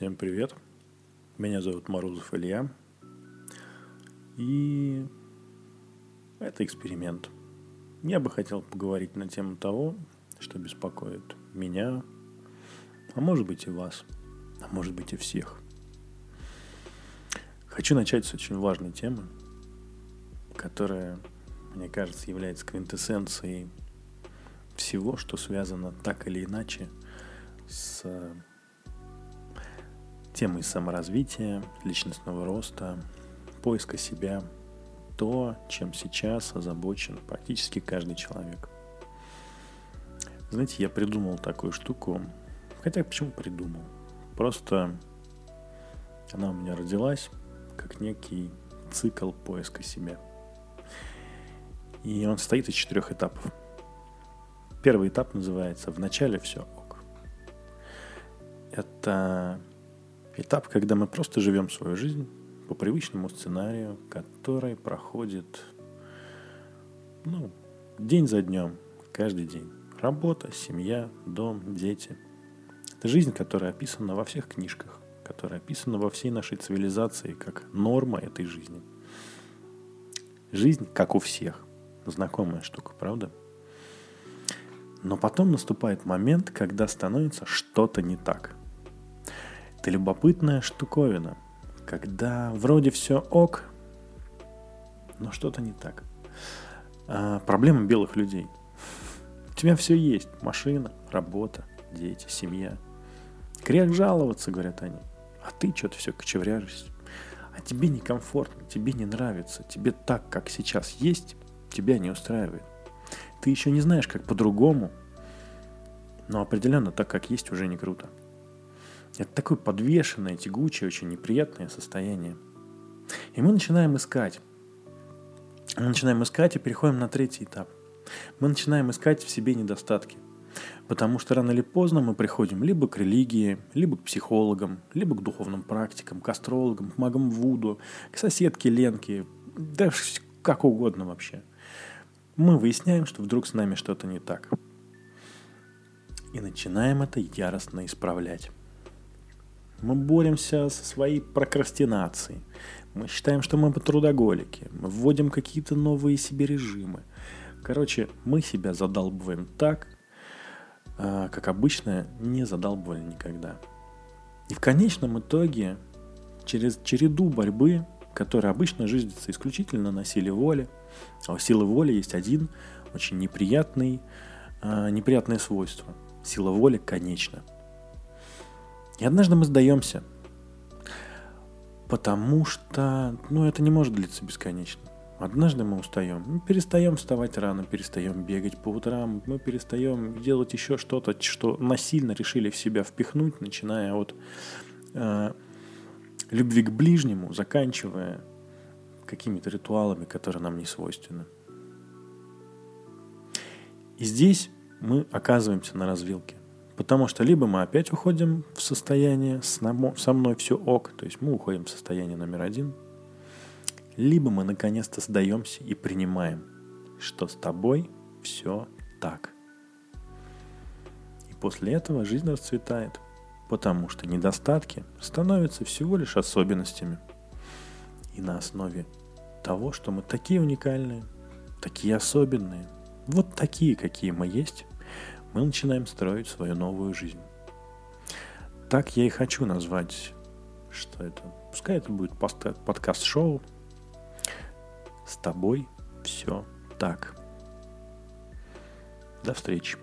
Всем привет. Меня зовут Морозов Илья. И это эксперимент. Я бы хотел поговорить на тему того, что беспокоит меня, а может быть и вас, а может быть и всех. Хочу начать с очень важной темы, которая, мне кажется, является квинтэссенцией всего, что связано так или иначе с темой саморазвития, личностного роста, поиска себя, то, чем сейчас озабочен практически каждый человек. Знаете, я придумал такую штуку, хотя почему придумал? Просто она у меня родилась как некий цикл поиска себя. И он состоит из четырех этапов. Первый этап называется «В начале все ок». Это Этап, когда мы просто живем свою жизнь по привычному сценарию, который проходит ну, день за днем, каждый день. Работа, семья, дом, дети. Это жизнь, которая описана во всех книжках, которая описана во всей нашей цивилизации как норма этой жизни. Жизнь, как у всех. Знакомая штука, правда? Но потом наступает момент, когда становится что-то не так – это любопытная штуковина, когда вроде все ок, но что-то не так. А, проблема белых людей. У тебя все есть. Машина, работа, дети, семья. Грех жаловаться, говорят они. А ты что-то все кочевряжешься. А тебе некомфортно, тебе не нравится. Тебе так, как сейчас есть, тебя не устраивает. Ты еще не знаешь, как по-другому. Но определенно так, как есть, уже не круто. Это такое подвешенное, тягучее, очень неприятное состояние. И мы начинаем искать. Мы начинаем искать и переходим на третий этап. Мы начинаем искать в себе недостатки. Потому что рано или поздно мы приходим либо к религии, либо к психологам, либо к духовным практикам, к астрологам, к магам Вуду, к соседке Ленке, да как угодно вообще. Мы выясняем, что вдруг с нами что-то не так. И начинаем это яростно исправлять. Мы боремся со своей прокрастинацией. Мы считаем, что мы трудоголики. Мы вводим какие-то новые себе режимы. Короче, мы себя задалбываем так, а, как обычно не задалбывали никогда. И в конечном итоге, через череду борьбы, которая обычно жизнится исключительно на силе воли, а у силы воли есть один очень неприятный, а, неприятное свойство. Сила воли конечна. И однажды мы сдаемся. Потому что, ну, это не может длиться бесконечно. Однажды мы устаем. Мы перестаем вставать рано, перестаем бегать по утрам, мы перестаем делать еще что-то, что насильно решили в себя впихнуть, начиная от э, любви к ближнему, заканчивая какими-то ритуалами, которые нам не свойственны. И здесь мы оказываемся на развилке. Потому что либо мы опять уходим в состояние «со мной все ок», то есть мы уходим в состояние номер один, либо мы наконец-то сдаемся и принимаем, что с тобой все так. И после этого жизнь расцветает, потому что недостатки становятся всего лишь особенностями. И на основе того, что мы такие уникальные, такие особенные, вот такие, какие мы есть, мы начинаем строить свою новую жизнь. Так я и хочу назвать, что это. Пускай это будет подкаст-шоу. С тобой все так. До встречи.